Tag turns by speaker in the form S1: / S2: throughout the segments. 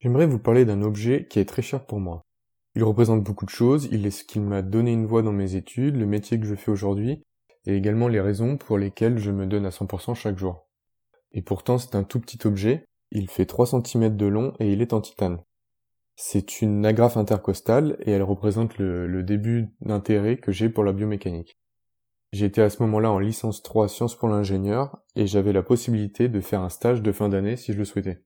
S1: J'aimerais vous parler d'un objet qui est très cher pour moi. Il représente beaucoup de choses, il est ce qui m'a donné une voie dans mes études, le métier que je fais aujourd'hui, et également les raisons pour lesquelles je me donne à 100% chaque jour. Et pourtant c'est un tout petit objet, il fait 3 cm de long et il est en titane. C'est une agrafe intercostale et elle représente le, le début d'intérêt que j'ai pour la biomécanique. J'étais à ce moment-là en licence 3 sciences pour l'ingénieur et j'avais la possibilité de faire un stage de fin d'année si je le souhaitais.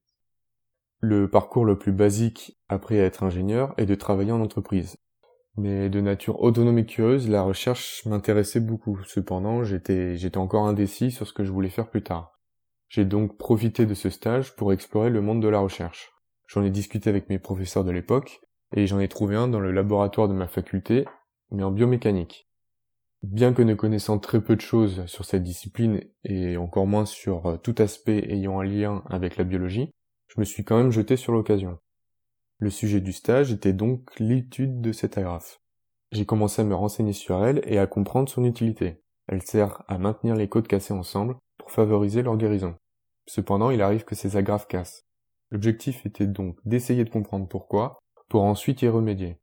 S1: Le parcours le plus basique après être ingénieur est de travailler en entreprise. Mais de nature autonome et curieuse, la recherche m'intéressait beaucoup. Cependant, j'étais, j'étais encore indécis sur ce que je voulais faire plus tard. J'ai donc profité de ce stage pour explorer le monde de la recherche. J'en ai discuté avec mes professeurs de l'époque, et j'en ai trouvé un dans le laboratoire de ma faculté, mais en biomécanique. Bien que ne connaissant très peu de choses sur cette discipline, et encore moins sur euh, tout aspect ayant un lien avec la biologie, je me suis quand même jeté sur l'occasion. Le sujet du stage était donc l'étude de cette agrafe. J'ai commencé à me renseigner sur elle et à comprendre son utilité. Elle sert à maintenir les côtes cassées ensemble pour favoriser leur guérison. Cependant, il arrive que ces agrafes cassent. L'objectif était donc d'essayer de comprendre pourquoi, pour ensuite y remédier.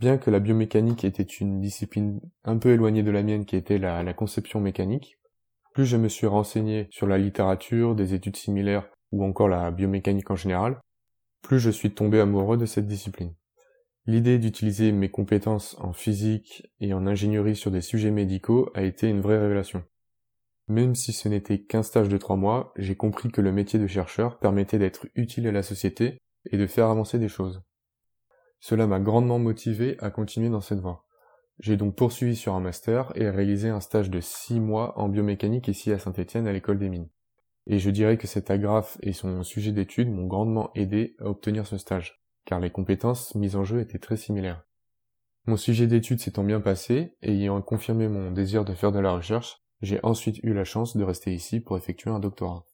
S1: Bien que la biomécanique était une discipline un peu éloignée de la mienne qui était la, la conception mécanique, plus je me suis renseigné sur la littérature, des études similaires ou encore la biomécanique en général, plus je suis tombé amoureux de cette discipline. L'idée d'utiliser mes compétences en physique et en ingénierie sur des sujets médicaux a été une vraie révélation. Même si ce n'était qu'un stage de trois mois, j'ai compris que le métier de chercheur permettait d'être utile à la société et de faire avancer des choses. Cela m'a grandement motivé à continuer dans cette voie. J'ai donc poursuivi sur un master et réalisé un stage de six mois en biomécanique ici à Saint-Étienne à l'école des mines. Et je dirais que cet agrafe et son sujet d'étude m'ont grandement aidé à obtenir ce stage, car les compétences mises en jeu étaient très similaires. Mon sujet d'étude s'étant bien passé, et ayant confirmé mon désir de faire de la recherche, j'ai ensuite eu la chance de rester ici pour effectuer un doctorat.